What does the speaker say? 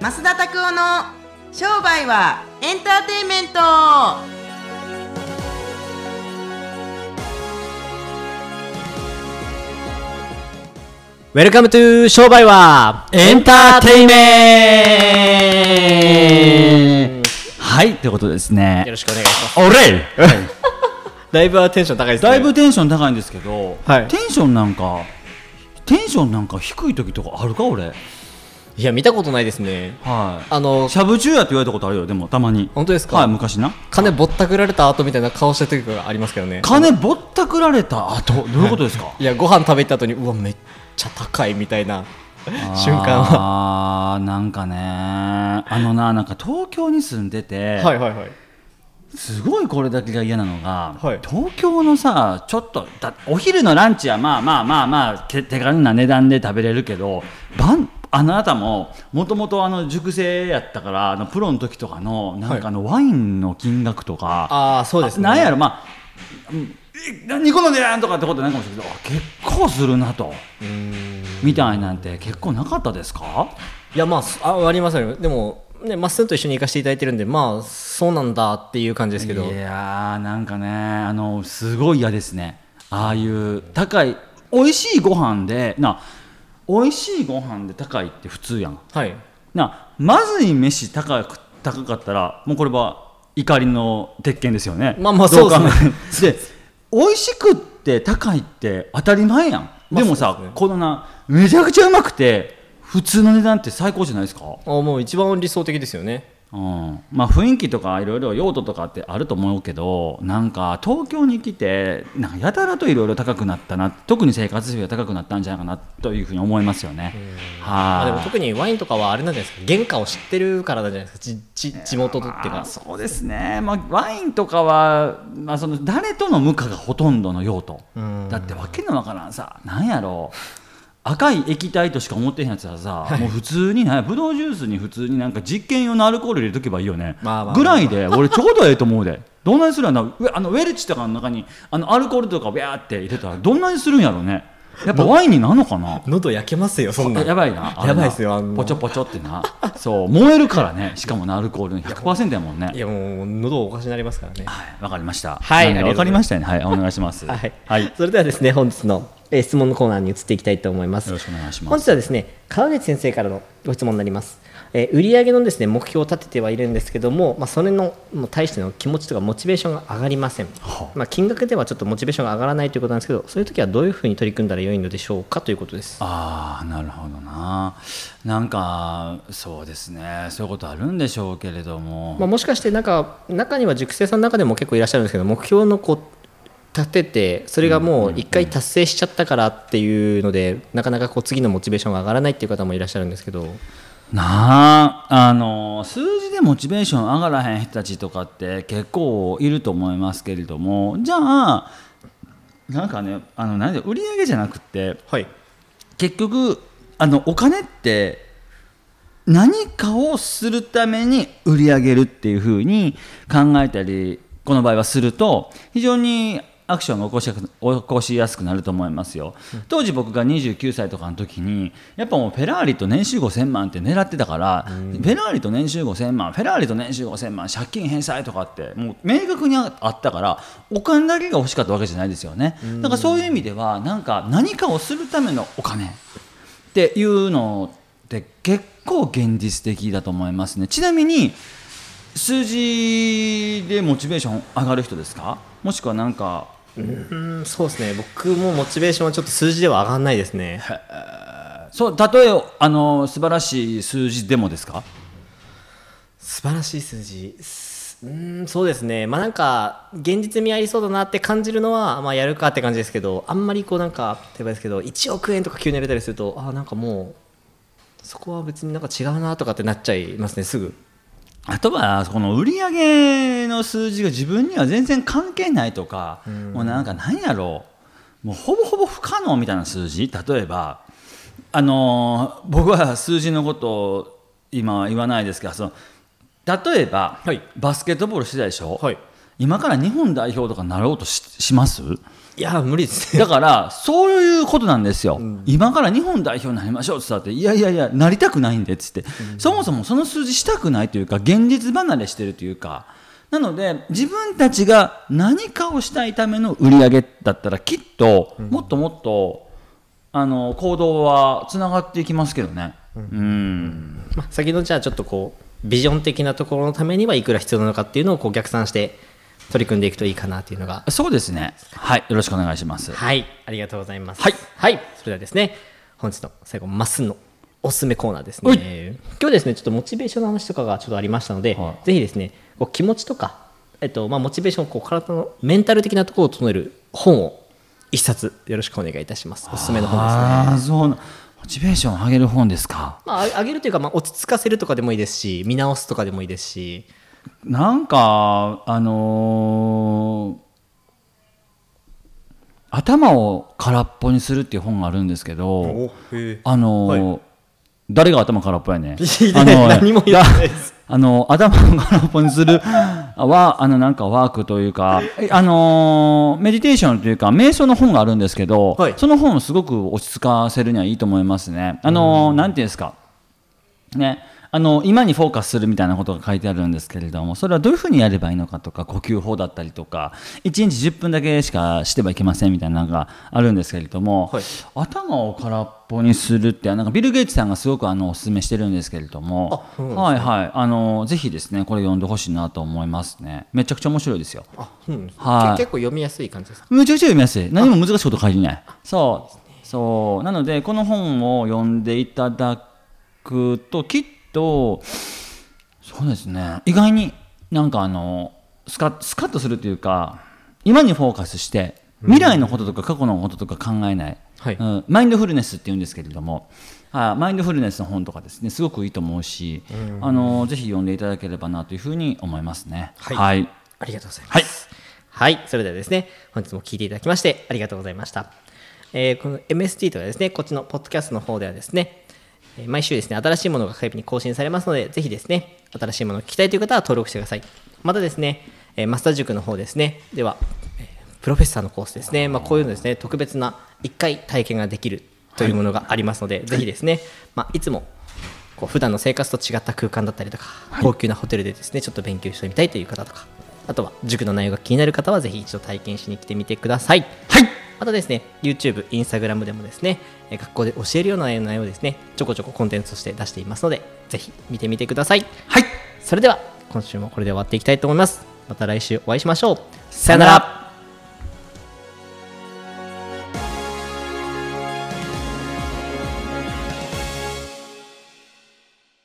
増田拓夫の商売はエンターテインメント welcome to 商売はエンターテイメントはい、ということでですね。よろしくお願いします。おれ だいぶテンション高いですね。だいぶテンション高いんですけど、はいテンションなんか、テンションなんか低い時とかあるか、俺？いや、見たことないですね。はい。あの、しゃぶ中やって言われたことあるよ、でもたまに。本当ですか？はい、昔な。金ぼったくられた後みたいな顔した時がありますけどね。金ぼったくられた後、どういうことですか？いや、ご飯食べた後に、うわ、めっちゃ高いみたいな瞬間は。あーなんかね、あのな、なんか東京に住んでて、はいはいはい。すごいこれだけが嫌なのが、はい東京のさちょっとだお昼のランチはまあまあまあまあ手手軽な値段で食べれるけど晩あなたももともとあの塾生やったからあのプロの時とかのなんかあのワインの金額とか、ああ、そうですね。なんやろまあうんえ何個の値段とかってことないかもしれないけどあ結構するなと。みたいなんて結構なかったですか？いや、まあ、あありますよ。でも、ね、まっすんと一緒に行かせていただいてるんで、まあ、そうなんだっていう感じですけど。いやーなんかねあのすごい嫌ですねああいう高い美味しいご飯でな美味しいご飯で高いって普通やん。はい。なまずい飯高く高かったらもうこれは怒りの鉄拳ですよね。まあまあそうですね。で美味しくって高いって当たり前やん、まあでもさね。このなめちゃくちゃうまくて普通の値段って最高じゃないですか？あもう一番理想的ですよね。うん、まあ雰囲気とかいろいろ用途とかってあると思うけどなんか東京に来てなんかやたらといろいろ高くなったな特に生活費が高くなったんじゃないかなというふうに思いますよね。あでもはい特にワインとかはあれなんじゃないですか。原価を知ってるからなんじゃないですか。ちち地元とっていうか。あそうですね、まあ、ワインとかは、まあ、その誰と飲むかがほとんどの用途。うん。だってわけのわからんさなんやろう赤い液体としか思ってへんやつはさ、もう普通にねブドウジュースに普通になんか実験用のアルコール入れとけばいいよね、まあまあまあぐらいで俺ちょうどええと思うで。どんなにするんやな。ウェあのウェルチとかの中にあのアルコールとかビャーって入れたらどんなにするんやろうね。やっぱワインになんのかな。喉焼けますよそんなやばいな。やばいっすよあんな。ポチョポチョってな。そう燃えるからね。しかもなアルコールの100%やもんね。いやもう喉おかしになりますからね。はい、わかりました。はい。わかありましたよね。はい、お願いします。はい、はい、それではですね本日の、えー質問のコーナーに移っていきたいと思いますよろしくお願いします本日はですね川口先生からのご質問になります、えー売上のですね目標を立ててはいるんですけども、まあ、それのもう対しての気持ちとかモチベーションが上がりません、はあまあ、金額ではちょっとモチベーションが上がらないということなんですけどそういう時はどういうふうに取り組んだら良いのでしょうかということですああ、なるほどな。なんか、そうですね。そういうことあるんでしょうけれども。まあ、もしかしてなんか中には塾生さんの中でも結構いらっしゃるんですけど目標のこう立ててそれがもう一回達成しちゃったからっていうのでなかなかこう次のモチベーションが上がらないっていう方もいらっしゃるんですけどなあ、あの数字でモチベーション上がらへん人たちとかって結構いると思いますけれども、じゃあ。なんかね、あの、なんで、売り上げじゃなくて、はい結局あのお金って何かをするために売り上げるっていうふうに考えたりこの場合はすると非常にアクションが起こしやすく起こしやすくなると思いますよ、当時僕が29歳とかの時にやっぱもうフェラーリと年収5000万って狙ってたから、フェラーリと年収5000万フェラーリと年収5000万借金返済とかってもう明確にあったからお金だけが欲しかったわけじゃないですよね、だからそういう意味ではなんか何かをするためのお金。っていうのって結構現実的だと思いますね。ちなみに数字でモチベーション上がる人ですか？もしくはなんかうんそうですね。僕もモチベーションはちょっと数字では上がらないですね。そう例えあの素晴らしい数字でもですか？素晴らしい数字。すうんそうですね。まあなんか現実味ありそうだなって感じるのは、まあ、やるかって感じですけどあんまりこうなんか例えばですけど1億円とか急に入れたりするとあなんかもうそこは別になんか違うなとかってなっちゃいますねすぐあとはこの売上の数字が自分には全然関係ないとか、もうなんか何やろう。もうほぼほぼ不可能みたいな数字。例えばあのー僕は数字のことを今は言わないですけどその例えば、はい。バスケットボールしてたでしょ、はい今から日本代表とかなろうとしします？いや無理ですね。だからそういうことなんですよ、今から日本代表になりましょうって言ったっていやいやいやなりたくないんでっつって、そもそもその数字したくないというか現実離れしてるというか。なので自分たちが何かをしたいための売り上げだったらきっともっともっと、あの行動はつながっていきますけどね。うん。まあ、先のじゃあちょっとこうビジョン的なところのためにはいくら必要なのかっていうのをこう逆算して取り組んでいくといいかなっていうのが。そうですね。はい、よろしくお願いします。はい。ありがとうございます。はい、それではですね本日の最後まっすんのおすすめコーナーですはい。ね今日ですねちょっとモチベーションの話とかがちょっとありましたので、はい。ぜひですねこう気持ちとか、えっとまあ、モチベーションこう体のメンタル的なところを整える本を一冊よろしくお願いいたします。おすすめの本ですね。ああ、そうな。モチベーションを上げる本ですか？まあ、あ上げるというか、まあ、落ち着かせるとかでもいいですし見直すとかでもいいですしなんか、あのー頭を空っぽにするっていう本があるんですけど、あのーは誰が頭空っぽやね？あの何も言ってないです。あの頭を空っぽにするは あのなんかワークというか、えあのーメディテーションというか瞑想の本があるんですけど、はい。その本をすごく落ち着かせるにはいいと思いますね。あのーなんていうんですか？ね、あの今にフォーカスするみたいなことが書いてあるんですけれどもそれはどういうふうにやればいいのかとか呼吸法だったりとか1日10分だけしかしてはいけませんみたいなのがあるんですけれども、はい。頭を空っぽにするってなんかビル・ゲイツさんがすごくあのお勧めしてるんですけれどもね。はいはい。あのぜひですねこれ読んでほしいなと思いますね。めちゃくちゃ面白いですよ。あ、うんはい。け結構読みやすい感じですか？めちゃくちゃ読みやすい。何も難しいこと書いてない。そう。そう。なのでこの本を読んでいただくときっとそうですね。意外になんかあのスカスカッとするというか今にフォーカスして未来のこととか過去のこととか考えない、はい。うん。マインドフルネスって言うんですけれども。あマインドフルネスの本とかですねすごくいいと思うし、あのぜひ読んでいただければなというふうに思いますね。はい。はい。ありがとうございます。はい、それではですね、本日も聞いていただきましてありがとうございました。えーこの MST とはですね、こっちのポッドキャストの方ではですね、えー毎週ですね、新しいものが火曜日に更新されますので、ぜひですね、新しいものを聞きたいという方は登録してください。またですね、えーマスター塾の方ですね、では、えープロフェッサーのコースですね、まあ、こういうのですね、特別な1回体験ができるというものがありますので、ぜひですね、まあ、いつもこう普段の生活と違った空間だったりとか、高級なホテルでですねちょっと勉強してみたいという方とかあとは塾の内容が気になる方はぜひ一度体験しに来てみてください。はいまたですね YouTube、Instagram でもですねえー学校で教えるような内容をですねちょこちょこコンテンツとして出していますのでぜひ見てみてください。はい。それでは今週もこれで終わっていきたいと思います。また来週お会いしましょう。さよなら